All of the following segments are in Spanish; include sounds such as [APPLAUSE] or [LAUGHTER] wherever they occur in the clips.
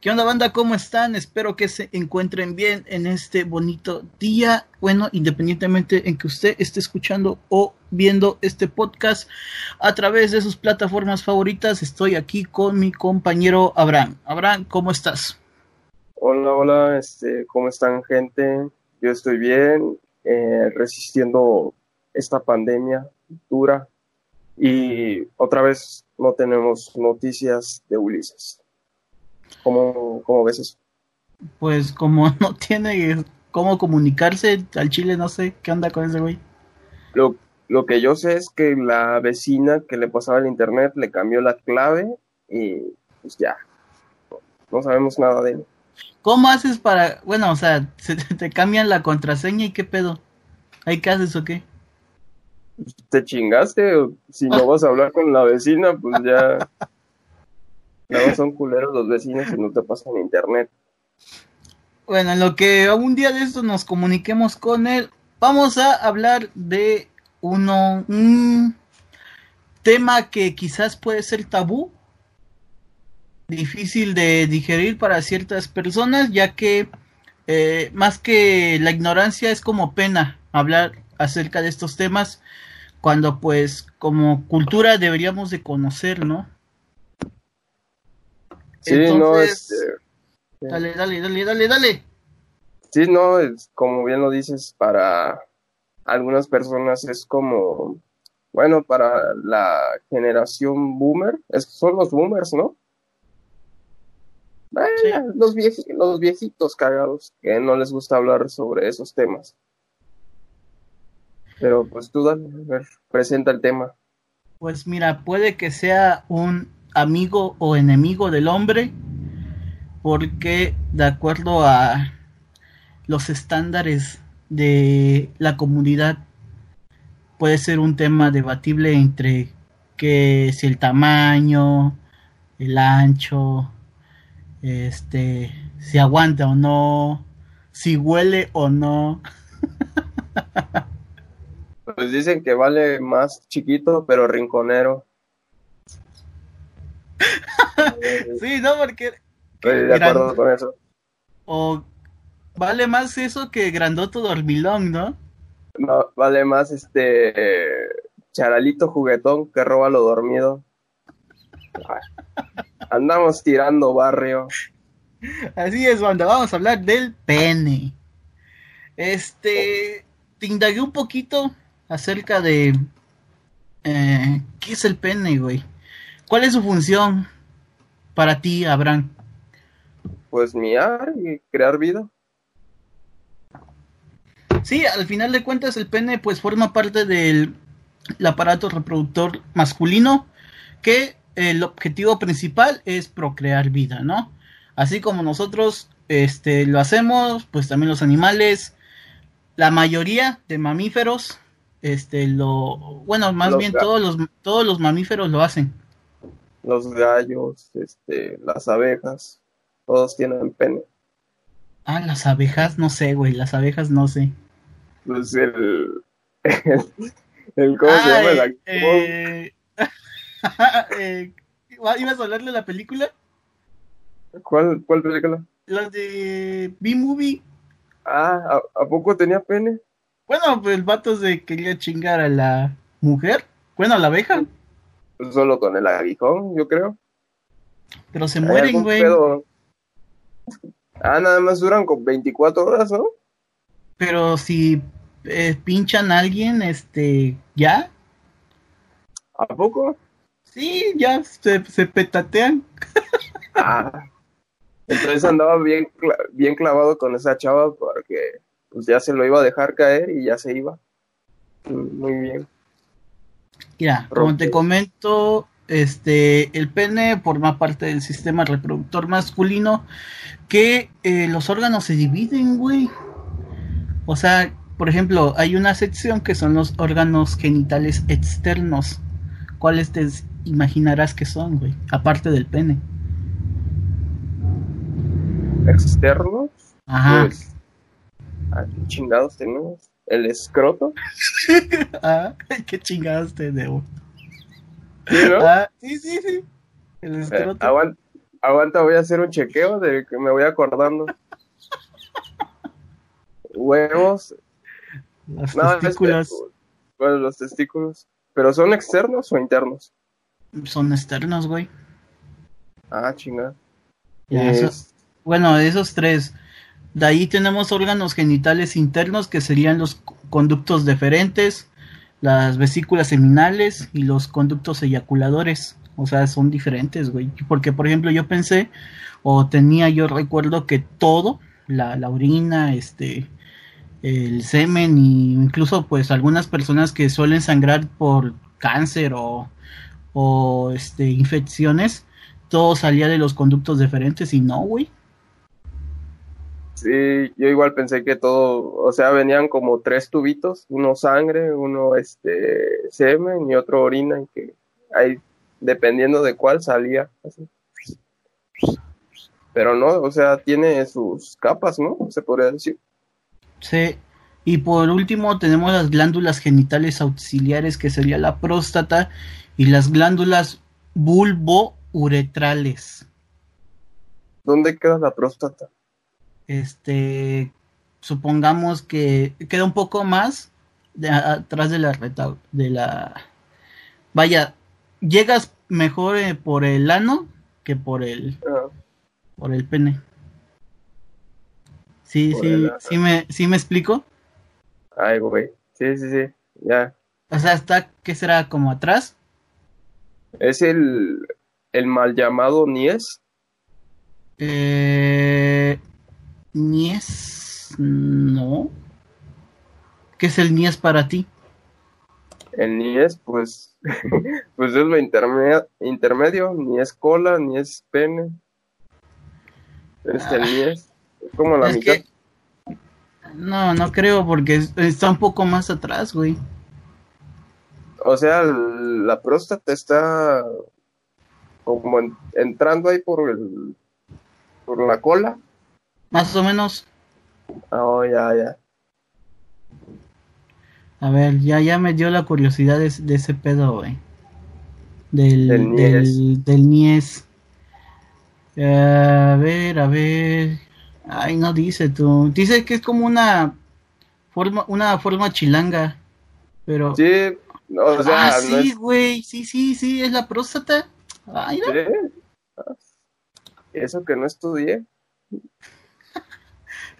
¿Qué onda banda? ¿Cómo están? Espero que se encuentren bien en este bonito día. Bueno, independientemente en que usted esté escuchando o viendo este podcast a través de sus plataformas favoritas, estoy aquí con mi compañero Abraham. Abraham, ¿cómo estás? Hola, hola, este, ¿cómo están gente? Yo estoy bien, eh, resistiendo esta pandemia dura y otra vez no tenemos noticias de Ulises. ¿Cómo, cómo ves eso? Pues como [LAUGHS] no tiene cómo comunicarse al Chile, no sé qué onda con ese güey. Lo, lo que yo sé es que la vecina que le pasaba el internet le cambió la clave y pues ya, no sabemos nada de él. ¿Cómo haces para, bueno, o sea, [LAUGHS] se te, cambian la contraseña y qué pedo? ¿Hay qué haces o qué? Te chingaste, si no [LAUGHS] vas a hablar con la vecina, pues ya. No son culeros los vecinos y no te pasan internet. Bueno, en lo que un día de esto nos comuniquemos con él, vamos a hablar de uno, un tema que quizás puede ser tabú, difícil de digerir para ciertas personas, ya que eh, más que la ignorancia es como pena hablar acerca de estos temas, cuando pues como cultura deberíamos de conocer, ¿no? Sí, no, este, Dale, dale, dale, dale, dale. Sí, no, es, como bien lo dices, para algunas personas es como, bueno, para la generación boomer, es, son los boomers, ¿no? Eh, Sí. los, vieji- los viejitos cagados que no les gusta hablar sobre esos temas. Pero pues tú dale, a ver, presenta el tema. Pues mira, puede que sea un amigo o enemigo del hombre, porque de acuerdo a los estándares de la comunidad, puede ser un tema debatible entre que si el tamaño, el ancho, este, si aguanta o no, si huele o no. Pues dicen que vale más chiquito, pero rinconero. Sí, no, porque Estoy de Gran- acuerdo con eso. o vale más eso que grandoto dormilón, ¿no? No, vale más este charalito juguetón que roba lo dormido. [LAUGHS] Andamos tirando barrio. Así es, banda, vamos a hablar del pene. Este, te indagué un poquito acerca de eh, qué es el pene, güey. ¿Cuál es su función para ti, Abraham? Pues miar y crear vida. Sí, al final de cuentas el pene pues forma parte del el aparato reproductor masculino que el objetivo principal es procrear vida, ¿no? Así como nosotros este lo hacemos, pues también los animales, la mayoría de mamíferos este lo bueno, más Los bien todos los todos los mamíferos lo hacen. Los gallos, este, las abejas, todos tienen pene. Ah, las abejas, no sé, güey, las abejas no sé. Pues el, el, el- ¿cómo se llama el eh, [LAUGHS] eh, ¿Ibas a hablar de la película? ¿Cuál, cuál película? La de B-Movie. Ah, ¿a, a poco tenía pene? Bueno, pues el vato se quería chingar a la mujer. Bueno, a la abeja. Solo con el aguijón, yo creo. Pero se ¿Hay mueren, güey. pedo? Ah, nada más duran con 24 horas, ¿no? Pero si eh, pinchan a alguien, este, ¿ya? ¿A poco? Sí, ya se, se petatean. [LAUGHS] Ah. Entonces andaba bien, bien clavado con esa chava porque pues ya se lo iba a dejar caer y ya se iba. Mm, Muy bien. Mira, como te comento, este, el pene forma parte del sistema reproductor masculino que eh, los órganos se dividen, güey. O sea, por ejemplo, hay una sección que son los órganos genitales externos. ¿Cuáles te imaginarás que son, güey? Aparte del pene. Externos, Ajá. pues. ¿A qué chingados tenemos? El escroto. [LAUGHS] Ah, [LAUGHS] qué chingados te debo. ¿Sí, no? Ah, sí, sí, sí. El Eh, escroto. aguanta, Aguanta, voy a hacer un chequeo de que me voy acordando. Huevos. Los No, es que- testículos bueno, los testículos. ¿Pero son externos o internos? son externos, güey. Ah, chingada. Ya, Es- eso- bueno, esos tres. De ahí tenemos órganos genitales internos que serían los conductos deferentes, las vesículas seminales y los conductos eyaculadores. O sea, son diferentes, güey. Porque, por ejemplo, yo pensé, o tenía yo recuerdo que todo, la, la orina, este, el semen, y incluso pues algunas personas que suelen sangrar por cáncer o, o este, infecciones, todo salía de los conductos deferentes y no, güey. Sí, yo igual pensé que todo, o sea, venían como tres tubitos, uno sangre, uno este semen y otro orina, y que ahí, dependiendo de cuál salía, así. Pero no, o sea, tiene sus capas, ¿no? Se podría decir. Sí. Y por último tenemos las glándulas genitales auxiliares, que sería la próstata, y las glándulas bulbouretrales. ¿Dónde queda la próstata? Este, supongamos que queda un poco más de, atrás de la reta, de la, vaya, llegas mejor eh, por el ano que por el, Ah, por el pene. Sí, Por sí, sí me, sí me explico. ay, güey. Sí, sí, sí. Ya. O sea, está, ¿qué será? Como atrás. Es el, el mal llamado Nies. Eh, Nies, no. ¿Qué es el Nies para ti? El Nies, pues, [LAUGHS] pues es lo interme- intermedio. Ni es cola, ni es pene. Es el Nies. Es como la Ah. Es mitad. que- No, no creo porque es- está un poco más atrás, güey. O sea, la próstata está como en- entrando ahí por el por la cola. Más o menos. Ah, Oh, ya, ya. A ver, ya, ya me dio la curiosidad de, de ese pedo, güey. Del, Del del, del Nies. Eh, a ver, a ver. Ay, no dice tú. Dice que es como una forma, una forma chilanga. Pero. Sí, o sea, ah, no sí, es. güey. Sí, sí, sí, es la próstata. Ay, mira. Sí. Eso que no estudié.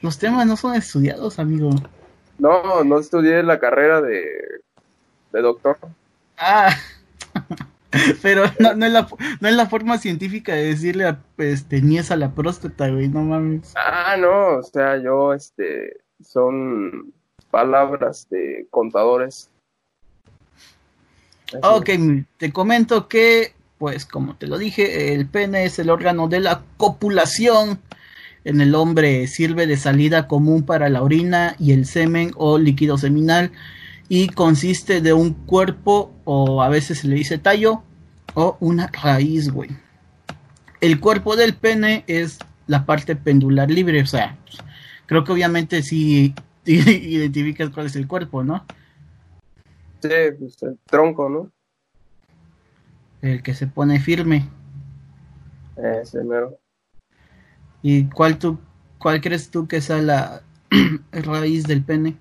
Los temas no son estudiados, amigo. No, no estudié la carrera de, de doctor. Ah, [LAUGHS] pero no, no, es la, no es la forma científica de decirle a, este, a la próstata, güey, no mames. Ah, no, o sea, yo, este, son palabras de contadores. Así Ok, te comento que, pues como te lo dije, el pene es el órgano de la copulación. En el hombre sirve de salida común para la orina y el semen o líquido seminal y consiste de un cuerpo o a veces se le dice tallo o una raíz, güey. El cuerpo del pene es la parte pendular libre, o sea, creo que obviamente sí [LAUGHS] identificas cuál es el cuerpo, ¿no? Sí, pues, el tronco, ¿no? El que se pone firme. Ese mero. ¿Y cuál, tú, cuál crees tú que sea la [CLEARS THROAT] raíz del pene?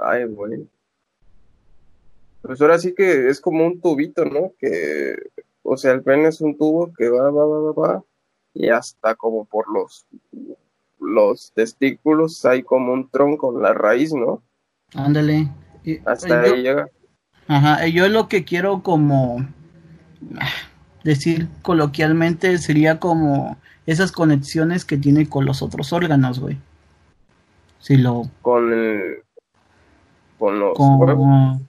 Ay, güey. Pues ahora sí que es como un tubito, ¿no? Que, o sea, el pene es un tubo que va, va, va, va, va, y hasta como por los, los testículos hay como un tronco, la raíz, ¿no? Ándale. Hasta yo, ahí llega. ajá, yo lo que quiero como decir coloquialmente sería como esas conexiones que tiene con los otros órganos, güey. Si lo Con el, con los como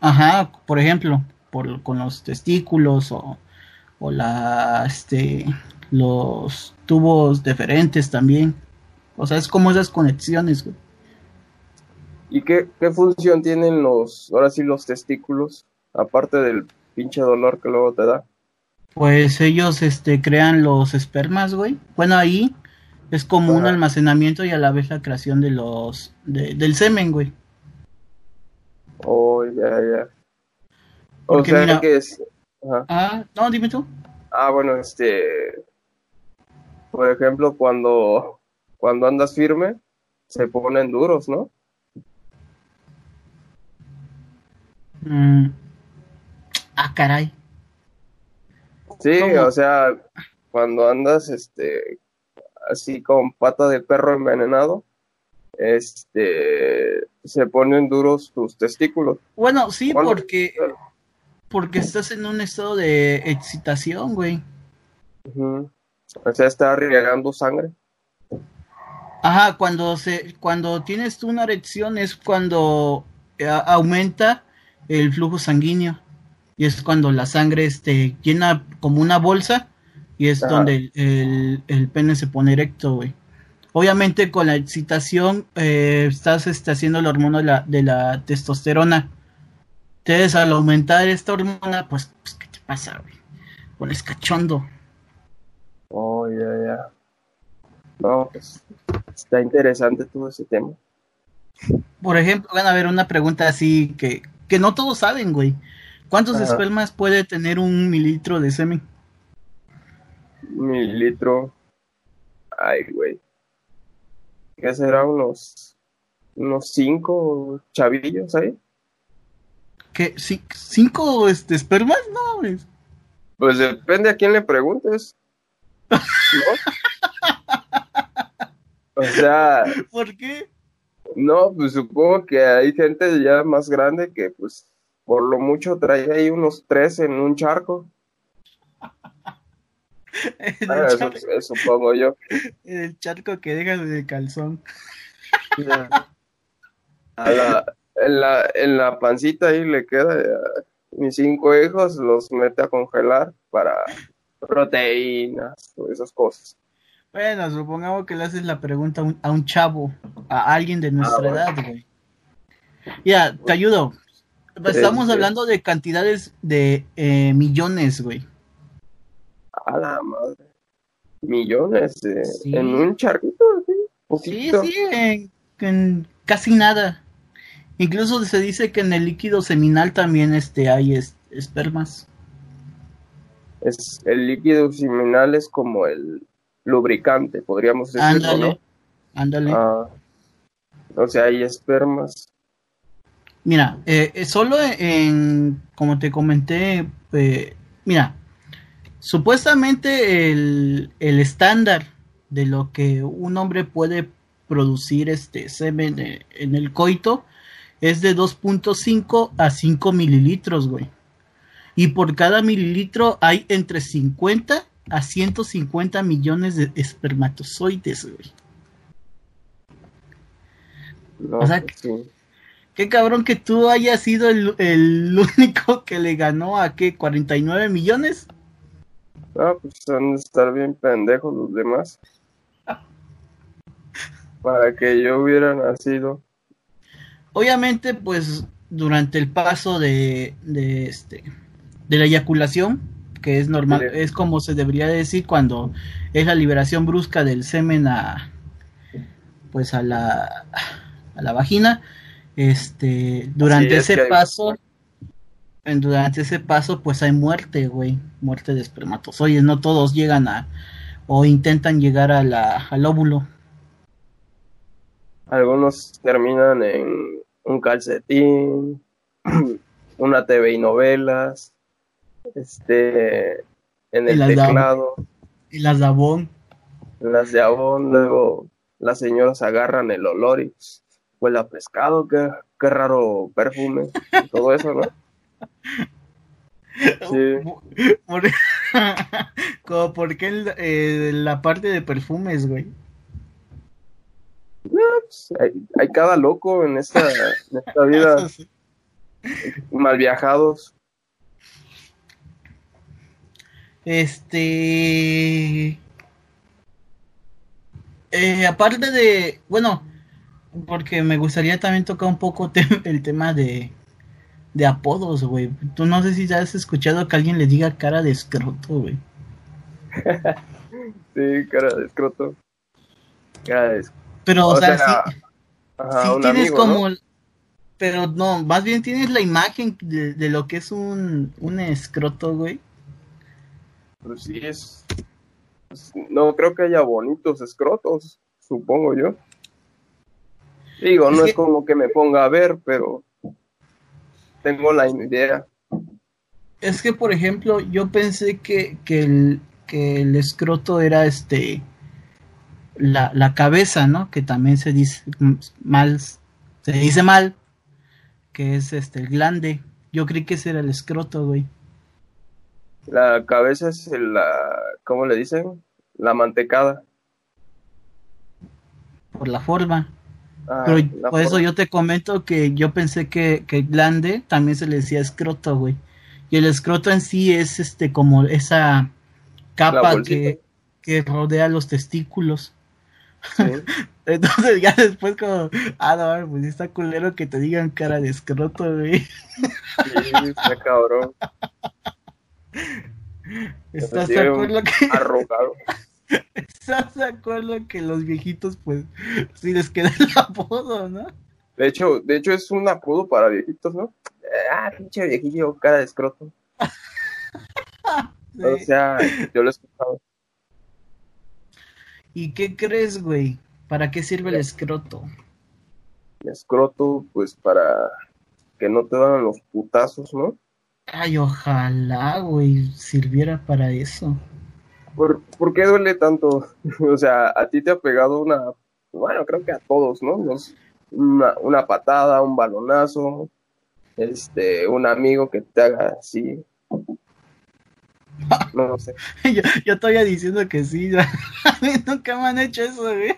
ajá por ejemplo por con los testículos o, o la este los tubos deferentes también o sea es como esas conexiones güey. ¿Y qué, qué función tienen los, ahora sí, los testículos? Aparte del pinche dolor que luego te da. Pues ellos este crean los espermas güey bueno ahí es como un almacenamiento y a la vez la creación de los de- del semen güey Oh, ya, ya. O Porque sea mira- que es. Ajá. ah no dime tú Ah, Ah, bueno, este, por ejemplo, cuando, cuando andas firme, se ponen duros, ¿no? Mm. Ah, caray. Sí, ¿Cómo? o sea, cuando andas, este, así con pata de perro envenenado, este, se ponen duros tus testículos. Bueno, sí, ¿Cuándo? porque porque estás en un estado de excitación, güey. O sea, está regando sangre. Ajá, cuando se cuando tienes una erección es cuando eh, aumenta el flujo sanguíneo y es cuando la sangre este llena como una bolsa y es donde el, el, el pene se pone erecto, güey. Obviamente con la excitación eh, estás este, haciendo la hormona de la, de la testosterona. Entonces al aumentar esta hormona, pues, pues ¿qué te pasa, güey? Pones cachondo. Oh, ya, ya. No, pues está interesante todo ese tema. Por ejemplo, van a ver una pregunta así que, que no todos saben, güey. ¿Cuántos Ajá. espermas puede tener un mililitro de semen? Mililitro. Ay, güey. ¿Qué será? Unos, unos cinco chavillos ahí. ¿Qué? ¿Ci- ¿Cinco este, espermas? No, güey. Pues depende a quién le preguntes. ¿No? [LAUGHS] O sea, ¿Por qué? no, pues supongo que hay gente ya más grande que pues por lo mucho trae ahí unos tres en un charco. [LAUGHS] En Ah, eso, charco, eso supongo yo. en el charco que dejas de calzón. A la, en, la, en la pancita ahí le queda. eh, mis cinco hijos los mete a congelar para proteínas, todas esas cosas. Bueno, supongamos que le haces la pregunta a un, a un chavo, a alguien de nuestra bueno. edad, güey. Ya, te ayudo. Estamos Este. hablando de cantidades de eh, millones, güey. A la madre. Millones Sí. en un charquito, así, Sí, poquito. sí, en, en casi nada. Incluso se dice que en el líquido seminal también este, hay es- espermas. Es, el líquido seminal es como el lubricante, podríamos decirlo, Ándale, ¿no? ándale. Ah, o sea, hay espermas. Mira, eh, solo en, como te comenté, eh, mira, supuestamente el, el estándar de lo que un hombre puede producir este semen eh, en el coito es de 2.5 a 5 mililitros, güey. Y por cada mililitro hay entre 50 a 150 millones de espermatozoides, güey. ¿no? O sea, Pues sí. Qué cabrón que tú hayas sido el, el [LAUGHS] único que le ganó a qué, 49 millones. Ah, pues han de estar bien pendejos los demás. [LAUGHS] Para que yo hubiera nacido. Obviamente, pues durante el paso de, de este de la eyaculación, que es normal, Sí. es como se debería decir cuando es la liberación brusca del semen a pues a la a la vagina, este durante es ese hay- paso en- durante ese paso pues hay muerte, güey, muerte de espermatozoides, no todos llegan a o intentan llegar a la, al óvulo. Algunos terminan en un calcetín, [CLEARS THROAT] una TV y novelas, este, en el teclado, Y las dabón. en las de abón, luego las señoras agarran el olor y huele a pescado, qué, qué raro perfume, todo eso, ¿no? [LAUGHS] Sí. Por- [LAUGHS] Como porque el- eh, la parte de perfumes, güey. Pues, hay, hay cada loco en esta, en esta vida, [LAUGHS] sí. mal viajados. Este. Eh, aparte de. Bueno, porque me gustaría también tocar un poco [LAUGHS] te- el tema de. De apodos, güey. Tú no sé si ya has escuchado que alguien le diga cara de escroto, güey. [LAUGHS] Sí, cara de escroto. Cara de escroto. Pero, o, O sea, sea, sí, Ajá, sí un tienes amigo, ¿no? como. Pero no, más bien tienes la imagen de, de lo que es un, un escroto, güey. Pues sí, es. no creo que haya bonitos escrotos, supongo yo. Digo, Es no que- es como que me ponga a ver, pero tengo la idea. Es que, por ejemplo, yo pensé que, que, el, que el escroto era este. La, la cabeza, ¿no? Que también se dice mal. Se dice mal. Que es este, el glande. Yo creí que ese era el escroto, güey. La cabeza es la. ¿Cómo le dicen? La mantecada. Por la forma. Ah, Pero por eso yo te comento que yo pensé que, que glande también se le decía escroto, güey. Y el escroto en sí es este como esa capa que, que rodea los testículos. Sí. [LAUGHS] Entonces ya después como, ah, no, pues está culero que te digan cara de escroto, güey. Sí, está cabrón. [LAUGHS] ¿Estás de acuerdo que, Arrogado. Estás de acuerdo que los viejitos pues sí les queda el apodo, ¿no? De hecho, de hecho es un apodo para viejitos, ¿no? Ah, pinche viejillo, cara de escroto. [LAUGHS] Sí. O sea, yo lo he escuchado. ¿Y qué crees, güey? ¿Para qué sirve el escroto? Escroto, pues para que no te dan los putazos, ¿no? Ay, ojalá, güey, sirviera para eso. ¿Por, por qué duele tanto? [LAUGHS] O sea, a ti te ha pegado una, bueno, creo que a todos, ¿no? Una, una patada, un balonazo, este, un amigo que te haga así. No sé. [LAUGHS] yo, yo todavía diciendo que sí, a mí [LAUGHS] nunca me han hecho eso, güey.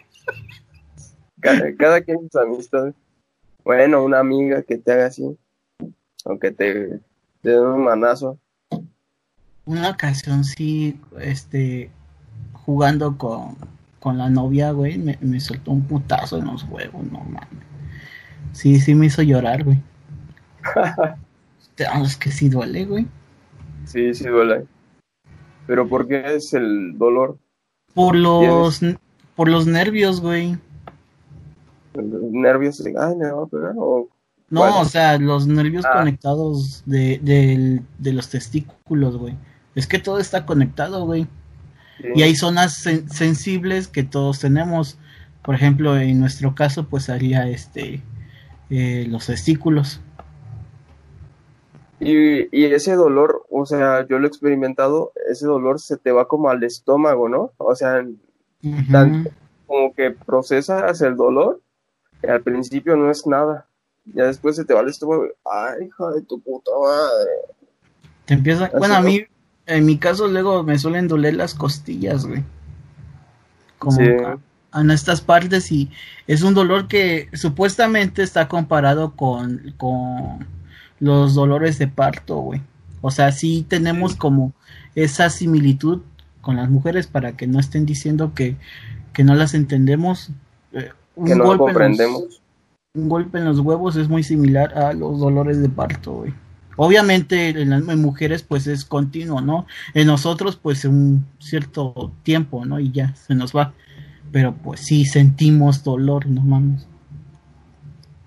Cada, cada quien sus amistades. Bueno, una amiga que te haga así. Aunque te, te den un manazo. Una ocasión sí, este, jugando con, con la novia, güey, me, me soltó un putazo en los huevos, no mames. Sí, sí me hizo llorar, güey. [LAUGHS] Ah, es que sí duele, güey. Sí, sí duele. Pero ¿por qué es el dolor? Por los, por los nervios, güey. Los nervios de, ay, me va a pegar. O, No, Bueno. o sea, los nervios Ah. conectados de, del- de los testículos, güey. Es que todo está conectado, güey. sí. Y hay zonas sen- sensibles que todos tenemos. Por ejemplo, en nuestro caso, pues haría este eh, los testículos. Y, y ese dolor, o sea, yo lo he experimentado, ese dolor se te va como al estómago, ¿no? O sea. Tan- como que procesas el dolor, y al principio no es nada. Ya después se te va al estómago, ay, hija de tu puta madre. Te empieza, bueno, a mí, en mi caso, luego me suelen doler las costillas, güey. Como Sí. a- en estas partes y es un dolor que supuestamente está comparado con, con los dolores de parto, güey. O sea, sí tenemos como esa similitud con las mujeres para que no estén diciendo que, que no las entendemos. Eh, un Que no en los- comprendemos. un golpe en los huevos es muy similar a los dolores de parto, güey. Obviamente en las mujeres pues es continuo, ¿no? En nosotros pues un cierto tiempo, ¿no? Y ya se nos va. Pero pues sí sentimos dolor, no mames.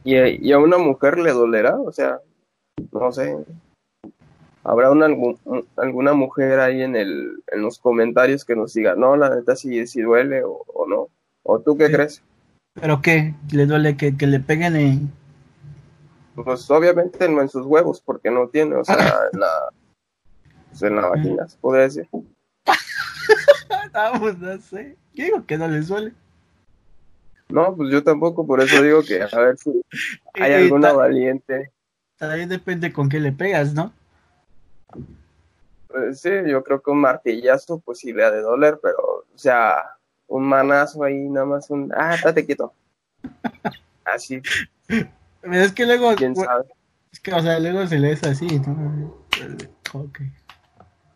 ¿Y, y a una mujer le dolerá? O sea, no sé. ¿Habrá una, alguna mujer ahí en, el, en los comentarios que nos diga, no, la neta sí, sí duele o, o no? ¿O tú qué Sí. crees? ¿Pero qué? ¿Le duele que, que le peguen en...? Pues obviamente no en sus huevos, porque no tiene, o sea, [LAUGHS] en la, pues, en la vagina, se podría decir. [LAUGHS] Ah, pues no sé. Yo digo que no les duele. No, pues yo tampoco, por eso digo que a ver si [LAUGHS] hay alguna ta- valiente. También depende con qué le pegas, ¿no? Pues sí, yo creo que un martillazo pues sí le ha de doler, pero, o sea, un manazo ahí, nada más un, ah, estate quieto. Así, Pero es que luego... quién sabe. Es que, o sea, luego se le es así, ¿no? Ok.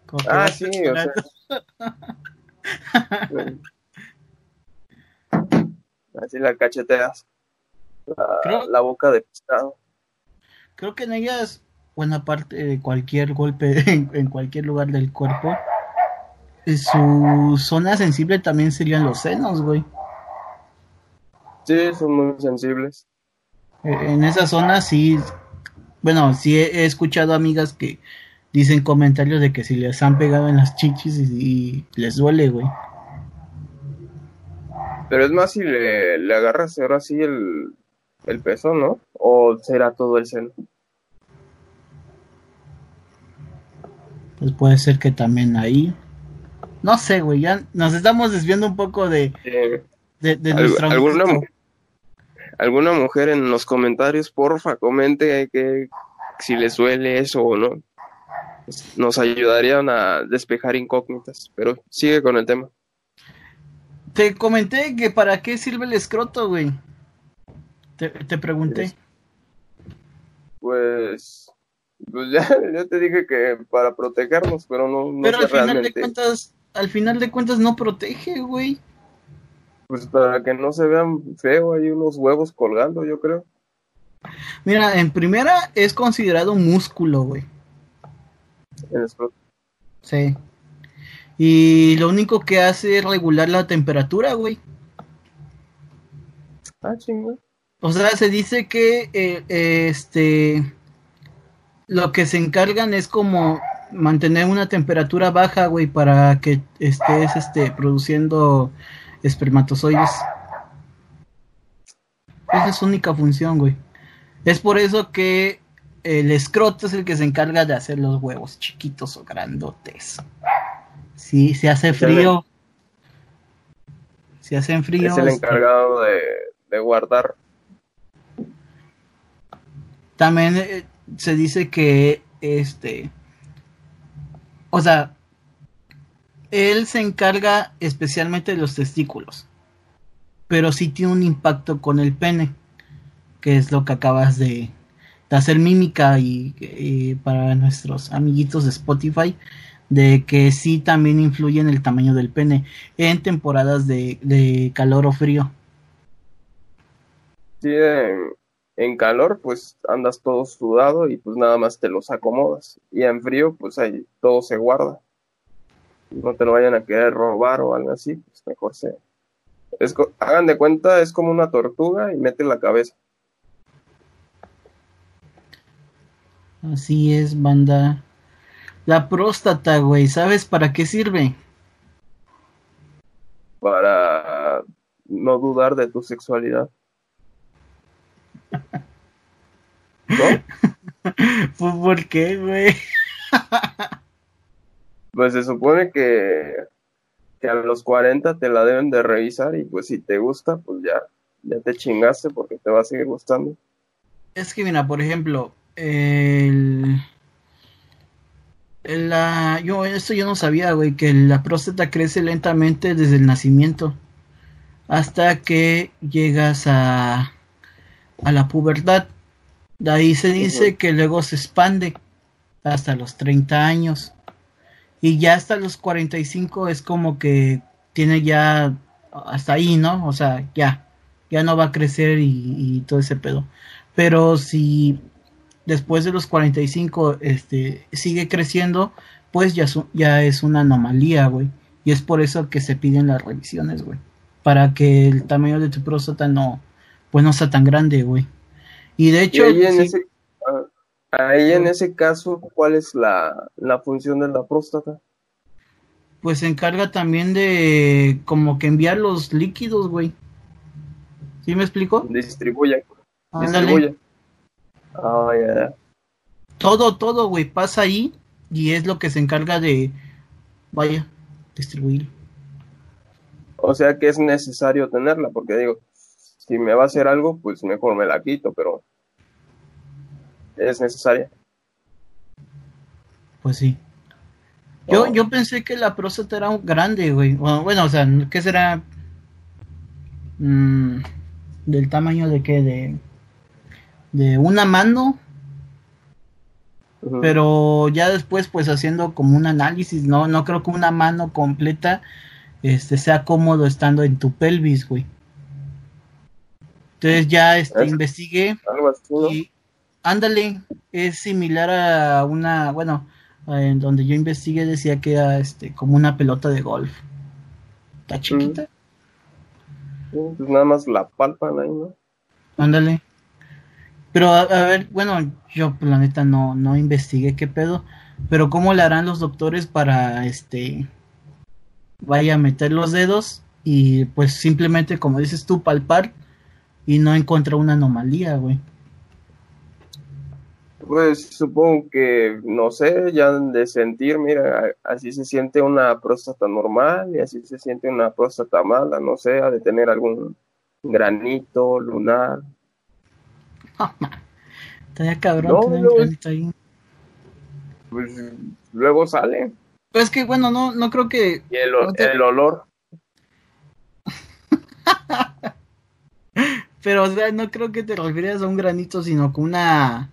Como que Ah, sí, o sea. explorando. [LAUGHS] Así la cacheteas. La, Creo- la boca de pescado. Creo que en ellas, buena parte de cualquier golpe [LAUGHS] en, en cualquier lugar del cuerpo, su zona sensible también serían los senos, güey. Sí, son muy sensibles. Eh, En esa zona sí, bueno, sí he, escuchado amigas que dicen comentarios de que si les han pegado en las chichis y, les duele, güey. Pero es más si le, le agarras ahora sí el, el peso, ¿no? ¿O será todo el seno? Pues puede ser que también ahí. No sé, güey, ya nos estamos desviando un poco de, de, nuestra alguna, alguna mujer en los comentarios, porfa, comente que si les suele eso o no. Nos ayudarían a despejar incógnitas, pero sigue con el tema. Te comenté que para qué sirve el escroto, güey. Te, te pregunté. Pues, pues [LAUGHS] ya, te dije que para protegernos, pero no, no pero al final de cuentas, al final de cuentas no protege, güey. Pues para que no se vean feo, hay unos huevos colgando, yo creo. Mira, en primera es considerado un músculo, güey. El Sí. Y lo único que hace es regular la temperatura, güey. Ah, chingón. O sea, se dice que eh, este lo que se encargan es como mantener una temperatura baja, güey, para que estés este produciendo espermatozoides. Esa es su única función, güey. Es por eso que el escroto es el que se encarga de hacer los huevos chiquitos o grandotes. Si se hace frío. Si hacen frío. Es el encargado de, de guardar también eh, se dice que este, o sea, él se encarga especialmente de los testículos, pero sí tiene un impacto con el pene, que es lo que acabas de, hacer mímica y, para nuestros amiguitos de Spotify, de que sí también influye en el tamaño del pene en temporadas de, calor o frío. Sí, en calor pues andas todo sudado y pues nada más te los acomodas y en frío pues ahí todo se guarda no te lo vayan a querer robar o algo así pues mejor se hagan de cuenta es como una tortuga y mete la cabeza. Así es banda. La próstata güey sabes para qué sirve para no dudar de tu sexualidad. [LAUGHS] ¿Pues por qué, güey? [LAUGHS] pues se supone que, que a los 40 te la deben de revisar y pues si te gusta, pues ya, ya te chingaste porque te va a seguir gustando. Es que mira, por ejemplo, el... La, yo esto yo no sabía, güey, que la próstata crece lentamente desde el nacimiento hasta que llegas a a la pubertad. De ahí se dice que luego se expande hasta los 30 años. Y ya hasta los 45 es como que tiene ya hasta ahí, ¿no? O sea, ya, ya no va a crecer y, todo ese pedo. Pero si después de los 45 este, sigue creciendo, pues ya, ya es una anomalía, güey. Y es por eso que se piden las revisiones, güey. Para que el tamaño de tu próstata no, pues no está tan grande, güey. Y de hecho... ahí, en ese, ahí en ese caso, ¿cuál es la, la función de la próstata? Pues se encarga también de como que enviar los líquidos, güey. ¿Sí me explico? Distribuye. Distribuye. Ah, ya. Todo, todo, güey, pasa ahí y es lo que se encarga de, vaya, distribuir. O sea que es necesario tenerla, porque digo, si me va a hacer algo, pues mejor me la quito, pero es necesaria. Pues sí. Yo, yo pensé que la próstata era grande, güey. Bueno, o sea, ¿qué será? Mm, ¿Del tamaño de qué? De, de una mano. Pero ya después, pues haciendo como un análisis, no, no creo que una mano completa este sea cómodo estando en tu pelvis, güey. Entonces ya este, investigué y ándale, es similar a una, bueno, en donde yo investigué decía que era este como una pelota de golf. Está chiquita. pues nada más la palpan ahí, ¿no? Ándale. Pero a, ver, bueno, yo la neta no, no investigué qué pedo, Pero ¿cómo le harán los doctores para este vaya a meter los dedos y pues simplemente como dices tú palpar y no encontrar una anomalía, güey? Pues supongo que, no sé, ya de sentir, mira, así se siente una próstata normal y así se siente una próstata mala, no sé, ha de tener algún granito lunar. [LAUGHS] Estaría cabrón tener un granito ahí. Pues luego sale. Pues es que, bueno, no, no creo que... Y el, el olor. [LAUGHS] Pero, o sea, no creo que te refieras a un granito, sino con una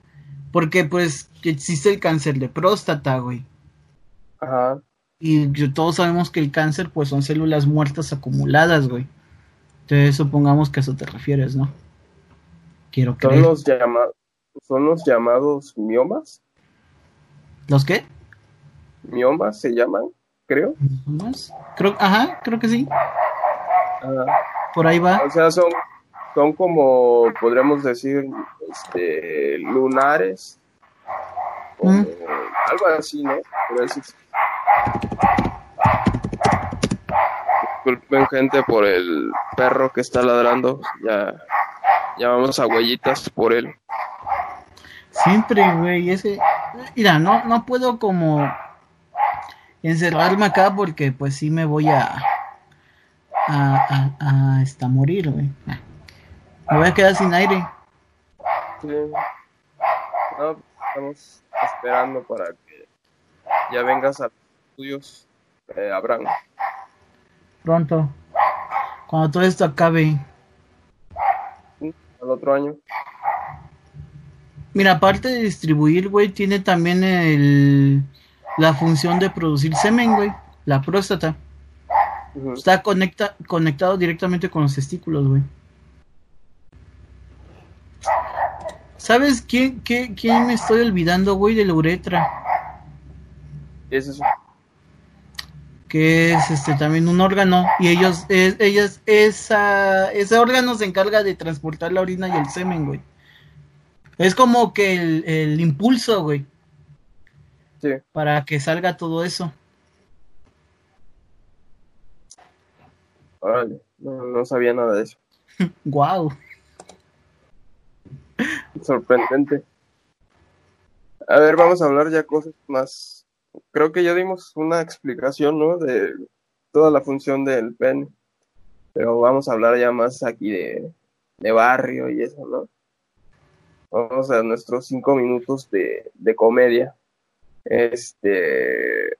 porque pues existe el cáncer de próstata, güey. Ajá. Y todos sabemos que el cáncer pues son células muertas acumuladas, güey. Entonces supongamos que a eso te refieres, ¿no? Quiero creer. ¿Son los, llamados, ¿Son los llamados miomas? ¿Los qué? Miomas se llaman, creo. ¿Miomas? Creo, ajá, creo que sí. Ajá. Por ahí va. O sea, son son como, podríamos decir, este, lunares, o mm. algo así, ¿no? Disculpen gente por el perro que está ladrando, ya, vamos a huellitas por él. Siempre, güey, ese... Mira, no, no puedo como encerrarme acá porque pues sí me voy a... A, a, a, morir, güey. Me voy a quedar sin aire. Sí. No, estamos esperando para que ya vengas a los estudios, eh, Abraham. Pronto. Cuando todo esto acabe. Al otro año. Mira, aparte de distribuir, güey, tiene también el, la función de producir semen, güey. La próstata. Está conecta, conectado directamente con los testículos, güey. ¿Sabes quién, qué, quién me estoy olvidando, güey, de la uretra? ¿Qué es eso? Que es este también un órgano y ellos, es, ellas, esa, ese órgano se encarga de transportar la orina y el semen, güey. Es como que el, el impulso, güey. Sí. Para que salga todo eso. Órale, no, no sabía nada de eso. [LAUGHS] Guau. Sorprendente. A ver, vamos a hablar ya cosas más. Creo que ya dimos una explicación, ¿no? De toda la función del pen. Pero vamos a hablar ya más aquí de, de barrio y eso, ¿no? Vamos a nuestros cinco minutos de, de comedia. Este.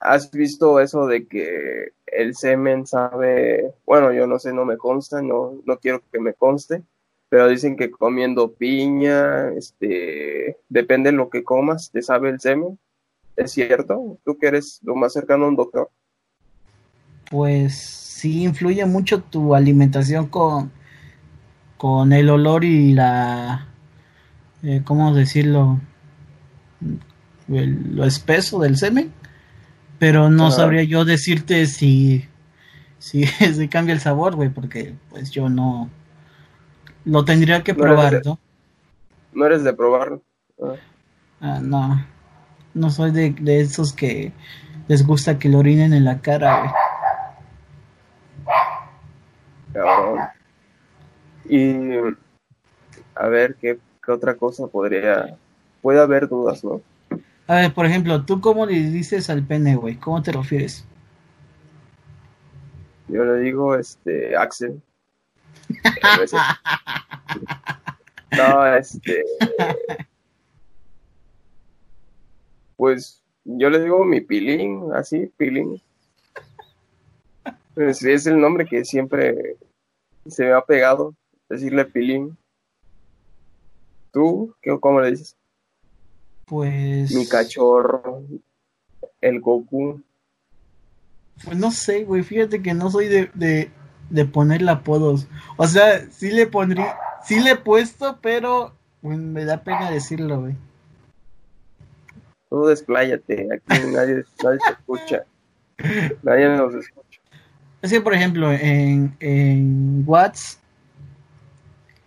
¿Has visto eso de que el semen sabe? Bueno, yo no sé, no me consta, no, no quiero que me conste pero dicen que comiendo piña, este, depende de lo que comas, te sabe el semen. ¿Es cierto? ¿Tú que eres lo más cercano a un doctor? Pues sí, influye mucho tu alimentación con, con el olor y la, eh, ¿cómo decirlo? lo espeso del semen. Pero no sabría yo decirte si, si, [LAUGHS] si cambia el sabor, güey, porque pues yo no, lo tendría que probar, ¿no? No eres de probarlo. Ah. ah. no. No soy de, de, esos que les gusta que lo orinen en la cara, güey. Cabrón. Y a ver qué, qué otra cosa podría. Puede haber dudas, ¿no? A ver, por ejemplo, ¿tú cómo le dices al pene, güey? ¿Cómo te refieres? Yo le digo, este, Axel. No, este. Pues yo le digo mi pilín, así, pilín. Pues es el nombre que siempre se me ha pegado, decirle pilín. ¿Tú? ¿Qué, ¿Cómo le dices? Pues. Mi cachorro, el Goku. Pues no sé, güey, fíjate que no soy de, de, de ponerle apodos. O sea, sí le pondría, sí le he puesto, pero me da pena decirlo, güey. Tú despláyate, aquí nadie, nadie se escucha. Nadie nos escucha. Es que, por ejemplo, en, en WhatsApp,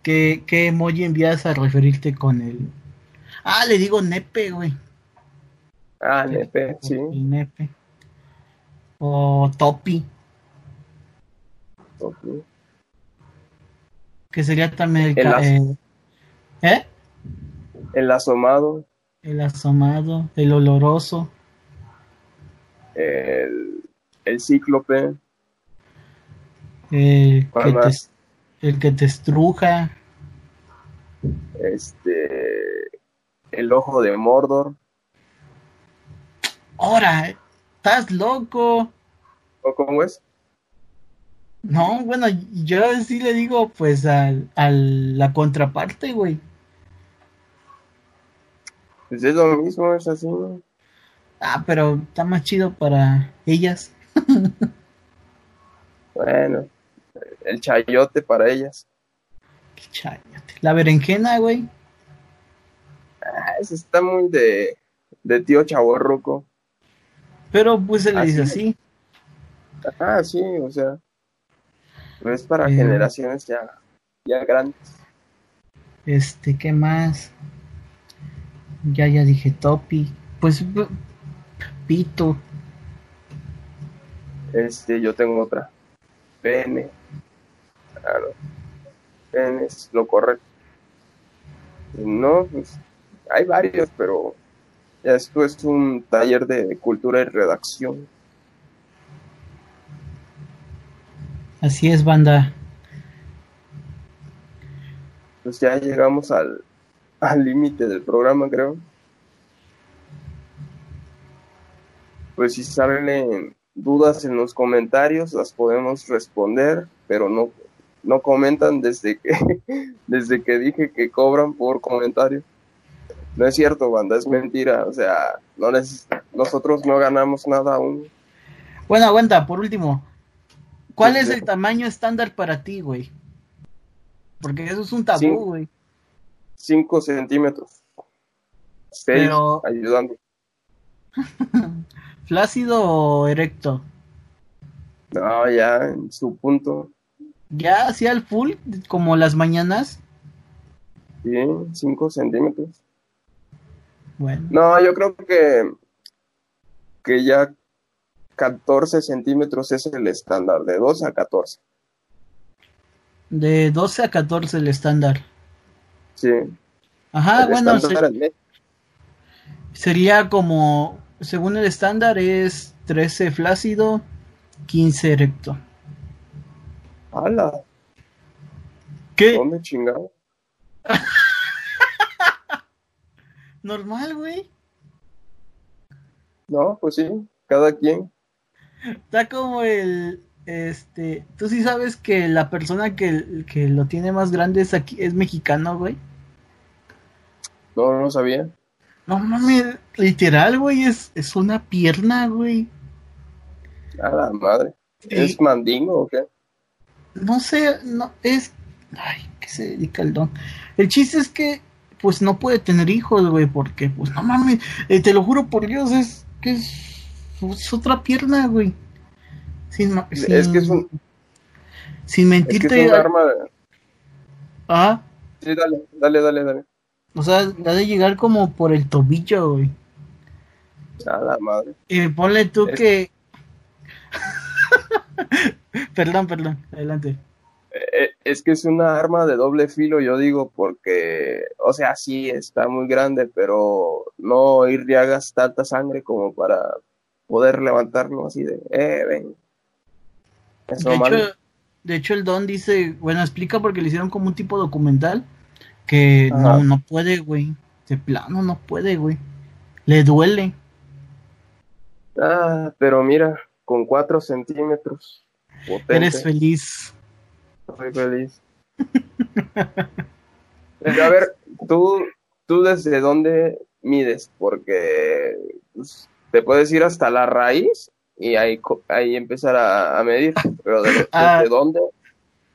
¿qué, emoji envías a referirte con el... Ah, le digo nepe, güey. Ah, nepe, sí. El nepe. O topi, Que sería también el... El as- eh, ¿Eh? El asomado, El asomado, el oloroso, el, el cíclope, el ¿Cuál que, te, el que te estruja, este, el ojo de Mordor. ¡Ahora! ¡Estás loco! ¿O cómo es? No, bueno, yo sí le digo pues al, al la contraparte, güey. Pues es lo mismo, es así. Ah, pero está más chido para ellas. [LAUGHS] Bueno, el chayote para ellas. Qué chayote. La berenjena, güey. Ah, ese está muy de, de tío chaborruco. Pero pues se le dice Así así. Ah, sí, o sea, es para Eh. generaciones ya, ya grandes. Este, ¿qué más? Ya, ya dije topi. Pues pito. Este, yo tengo otra. Pene. No. Pene es lo correcto. No, pues hay varios, pero esto es un taller de cultura y redacción. Así es, banda. Pues ya llegamos al al límite del programa, creo. Pues si salen dudas en los comentarios, las podemos responder, pero no, no comentan desde que, [LAUGHS] desde que dije que cobran por comentario. No es cierto, banda, es mentira. O sea, no neces- nosotros no ganamos nada aún. Bueno, aguanta, por último. ¿Cuál es sí. el tamaño estándar para ti, güey? Porque eso es un tabú, güey. 5 centímetros. 6 Pero- ayudando. [LAUGHS] ¿Flácido o erecto? No, ya en su punto. ¿Ya hacía el full, como las mañanas? Sí, 5 centímetros. Bueno. No, yo creo que, que ya 14 centímetros es el estándar, de 2 a 14. De 12 a 14 el estándar. Sí. Ajá, el bueno, estándar se- sería como, según el estándar, es 13 flácido, 15 erecto. ¡Hala! ¿Qué? ¿Dónde chingado? [LAUGHS] Normal, güey. No, pues sí, cada quien. Está como el, este, tú sí sabes que la persona que, que lo tiene más grande es aquí, es mexicano, güey. No, no sabía. No mames, literal, güey, es, es una pierna, güey. A la madre. ¿Es mandingo o qué? No sé, no, es, ay, ¿qué se dedica el don? El chiste es que, pues no puede tener hijos, güey, porque, pues no mames, eh, te lo juro por Dios, es que es, es otra pierna, güey. Sin, ma- Es que es sin- un, sin es que mentirte, es un arma de... ah, Sí, dale, dale, dale, dale. o sea, ha de llegar como por el tobillo, güey. A la madre. Y ponle tú Es- que. [LAUGHS] perdón, perdón, adelante. Eh, Es que es una arma de doble filo, yo digo, porque, o sea, sí está muy grande, pero no irriagas tanta sangre como para poder levantarlo así de, eh, ven. Eso De malo. hecho, de hecho, el Don dice, bueno, explica porque le hicieron como un tipo documental que Ajá. no, no puede, güey. De plano, no puede, güey. Le duele. Ah, pero mira, con cuatro centímetros, potente, Eres feliz. soy feliz. [LAUGHS] Pero a ver, tú, tú desde dónde mides, porque pues, te puedes ir hasta la raíz y ahí, ahí empezar a, a medir, pero de- [LAUGHS] desde Ah. dónde,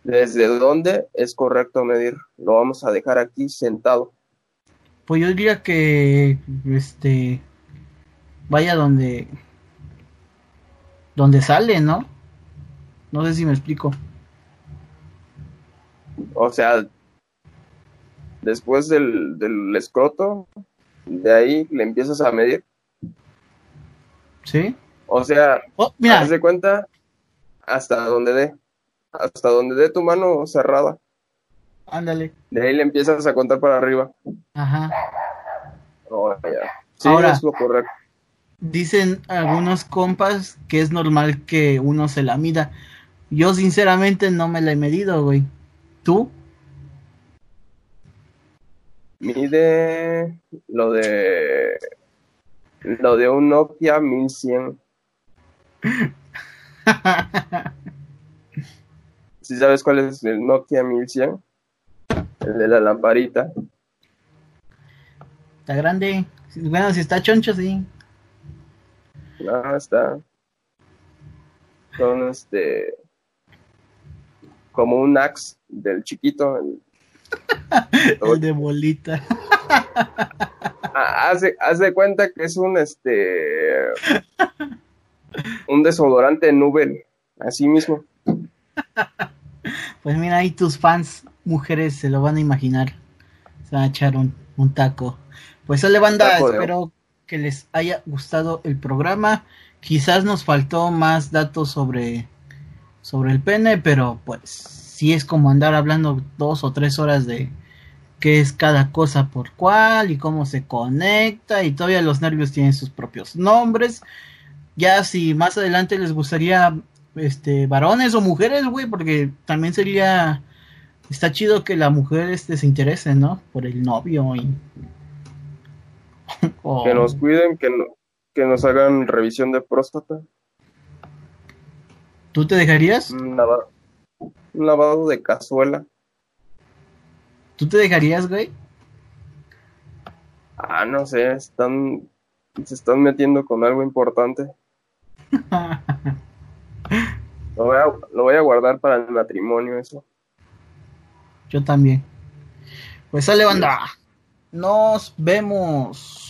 desde dónde es correcto medir, lo vamos a dejar aquí sentado. Pues yo diría que, este, vaya donde, donde sale, ¿no? No sé si me explico. O sea, después del, del escroto, de ahí le empiezas a medir. ¿Sí? O sea, Oh, mira, haz de cuenta hasta donde dé, hasta donde dé tu mano cerrada. ándale. De ahí le empiezas a contar para arriba. Ajá. Oh, ya. Sí, Ahora- es lo correcto. Dicen algunos compas que es normal que uno se la mida. Yo sinceramente no me la he medido, güey. ¿Tú? Mide lo de lo de un Nokia 1100. ¿Sí sabes cuál es el Nokia 1100? El de la lamparita. Está grande. Bueno, si está choncho, sí. Ah, está. Son este. Como un axe del chiquito. el- [LAUGHS] El de bolita. [LAUGHS] Haz de cuenta que es un este. Un desodorante Nubel. Así mismo. Pues mira, ahí tus fans mujeres se lo van a imaginar. Se van a echar un, un taco. Pues sale banda, Taco de- espero que les haya gustado el programa. Quizás nos faltó más datos sobre, sobre el pene, pero pues sí es como andar hablando dos o tres horas de qué es cada cosa por cuál y cómo se conecta y todavía los nervios tienen sus propios nombres. Ya si más adelante les gustaría este varones o mujeres, güey, porque también sería está chido que la mujer este se interese, ¿no? Por el novio y [LAUGHS] Que nos cuiden, que, no- que nos hagan revisión de próstata. ¿Tú te dejarías? Un lavado, un lavado de cazuela. ¿Tú te dejarías, güey? Ah, no sé, están, se están metiendo con algo importante. [LAUGHS] Lo voy a, lo voy a guardar para el matrimonio, eso. Yo también. Pues sale banda. Nos vemos.